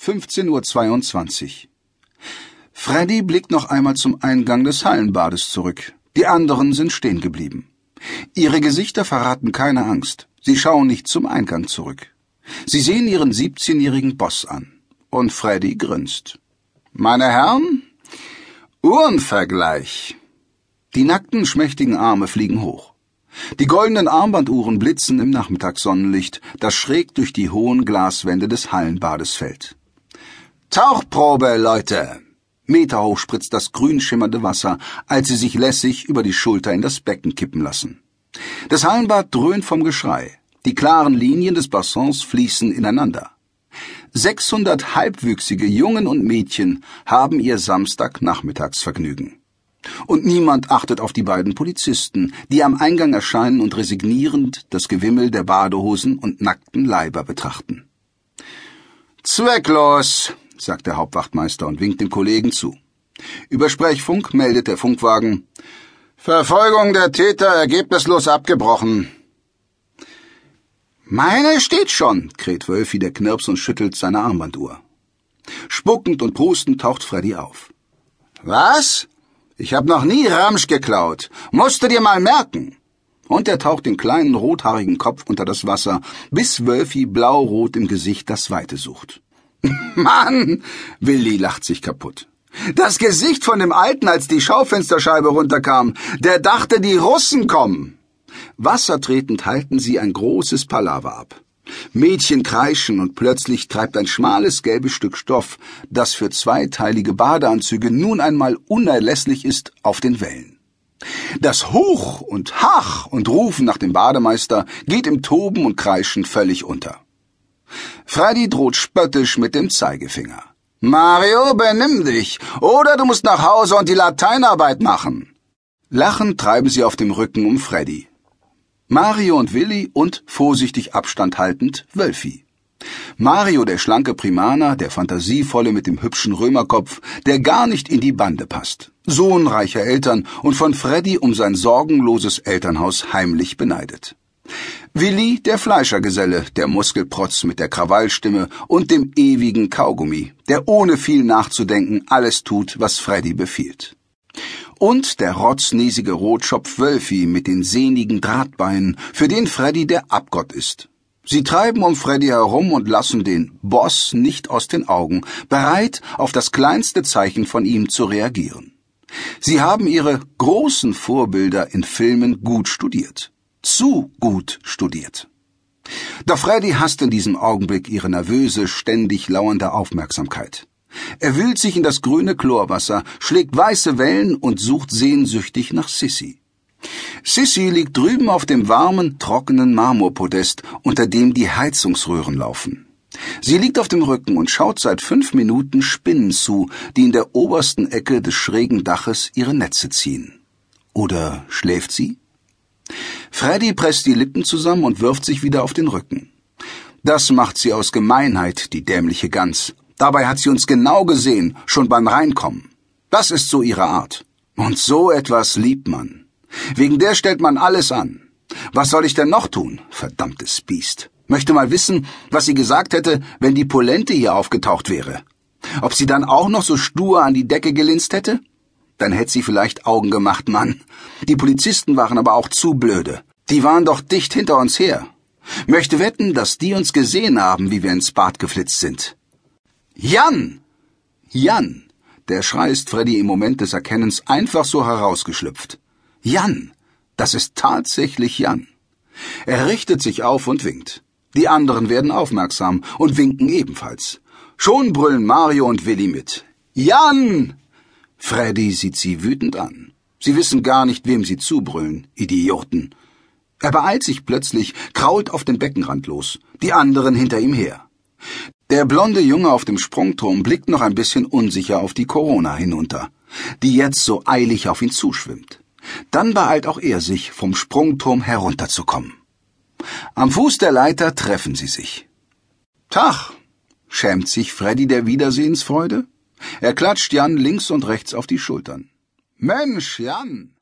15.22 Uhr. Freddy blickt noch einmal zum Eingang des Hallenbades zurück. Die anderen sind stehen geblieben. Ihre Gesichter verraten keine Angst. Sie schauen nicht zum Eingang zurück. Sie sehen ihren 17-jährigen Boss an. Und Freddy grinst. Meine Herren, Uhrenvergleich. Die nackten, schmächtigen Arme fliegen hoch. Die goldenen Armbanduhren blitzen im Nachmittagssonnenlicht, das schräg durch die hohen Glaswände des Hallenbades fällt. Tauchprobe, Leute! Meterhoch spritzt das grün schimmernde Wasser, als sie sich lässig über die Schulter in das Becken kippen lassen. Das Hallenbad dröhnt vom Geschrei. Die klaren Linien des Bassins fließen ineinander. 600 halbwüchsige Jungen und Mädchen haben ihr Samstagnachmittagsvergnügen. Und niemand achtet auf die beiden Polizisten, die am Eingang erscheinen und resignierend das Gewimmel der Badehosen und nackten Leiber betrachten. Zwecklos, sagt der Hauptwachtmeister und winkt den Kollegen zu. Über Sprechfunk meldet der Funkwagen Verfolgung der Täter ergebnislos abgebrochen. Meine steht schon, kräht Wölfi der Knirps und schüttelt seine Armbanduhr. Spuckend und prustend taucht Freddy auf. Was? Ich hab noch nie Ramsch geklaut. Musst du dir mal merken. Und er taucht den kleinen rothaarigen Kopf unter das Wasser, bis Wölfi blaurot im Gesicht das Weite sucht. Mann! Willi lacht sich kaputt. Das Gesicht von dem Alten, als die Schaufensterscheibe runterkam, der dachte, die Russen kommen. Wassertretend halten sie ein großes Palaver ab. Mädchen kreischen und plötzlich treibt ein schmales gelbes Stück Stoff, das für zweiteilige Badeanzüge nun einmal unerlässlich ist, auf den Wellen. Das Huch und Hach und Rufen nach dem Bademeister geht im Toben und Kreischen völlig unter. Freddy droht spöttisch mit dem Zeigefinger. Mario, benimm dich, oder du musst nach Hause und die Lateinarbeit machen. Lachend treiben sie auf dem Rücken um Freddy. Mario und Willi und, vorsichtig Abstand haltend, Wölfi. Mario der schlanke Primaner, der fantasievolle mit dem hübschen Römerkopf, der gar nicht in die Bande passt. Sohn reicher Eltern und von Freddy um sein sorgenloses Elternhaus heimlich beneidet. Willi der Fleischergeselle, der Muskelprotz mit der Krawallstimme und dem ewigen Kaugummi, der ohne viel nachzudenken alles tut, was Freddy befiehlt und der rotznäsige Rotschopf Wölfi mit den sehnigen Drahtbeinen, für den Freddy der Abgott ist. Sie treiben um Freddy herum und lassen den Boss nicht aus den Augen, bereit, auf das kleinste Zeichen von ihm zu reagieren. Sie haben ihre großen Vorbilder in Filmen gut studiert. Zu gut studiert. Doch Freddy hasst in diesem Augenblick ihre nervöse, ständig lauernde Aufmerksamkeit. Er wühlt sich in das grüne Chlorwasser, schlägt weiße Wellen und sucht sehnsüchtig nach Sissy. Sissy liegt drüben auf dem warmen, trockenen Marmorpodest, unter dem die Heizungsröhren laufen. Sie liegt auf dem Rücken und schaut seit fünf Minuten Spinnen zu, die in der obersten Ecke des schrägen Daches ihre Netze ziehen. Oder schläft sie? Freddy presst die Lippen zusammen und wirft sich wieder auf den Rücken. Das macht sie aus Gemeinheit, die dämliche Gans. Dabei hat sie uns genau gesehen, schon beim Reinkommen. Das ist so ihre Art. Und so etwas liebt man. Wegen der stellt man alles an. Was soll ich denn noch tun, verdammtes Biest? Möchte mal wissen, was sie gesagt hätte, wenn die Polente hier aufgetaucht wäre. Ob sie dann auch noch so stur an die Decke gelinst hätte? Dann hätte sie vielleicht Augen gemacht, Mann. Die Polizisten waren aber auch zu blöde. Die waren doch dicht hinter uns her. Möchte wetten, dass die uns gesehen haben, wie wir ins Bad geflitzt sind. Jan! Jan! Der Schrei ist Freddy im Moment des Erkennens einfach so herausgeschlüpft. Jan! Das ist tatsächlich Jan. Er richtet sich auf und winkt. Die anderen werden aufmerksam und winken ebenfalls. Schon brüllen Mario und Willi mit. Jan! Freddy sieht sie wütend an. Sie wissen gar nicht, wem sie zubrüllen, Idioten. Er beeilt sich plötzlich, krault auf den Beckenrand los, die anderen hinter ihm her. Der blonde Junge auf dem Sprungturm blickt noch ein bisschen unsicher auf die Corona hinunter, die jetzt so eilig auf ihn zuschwimmt. Dann beeilt auch er sich, vom Sprungturm herunterzukommen. Am Fuß der Leiter treffen sie sich. Tach, schämt sich Freddy der Wiedersehensfreude? Er klatscht Jan links und rechts auf die Schultern. Mensch, Jan,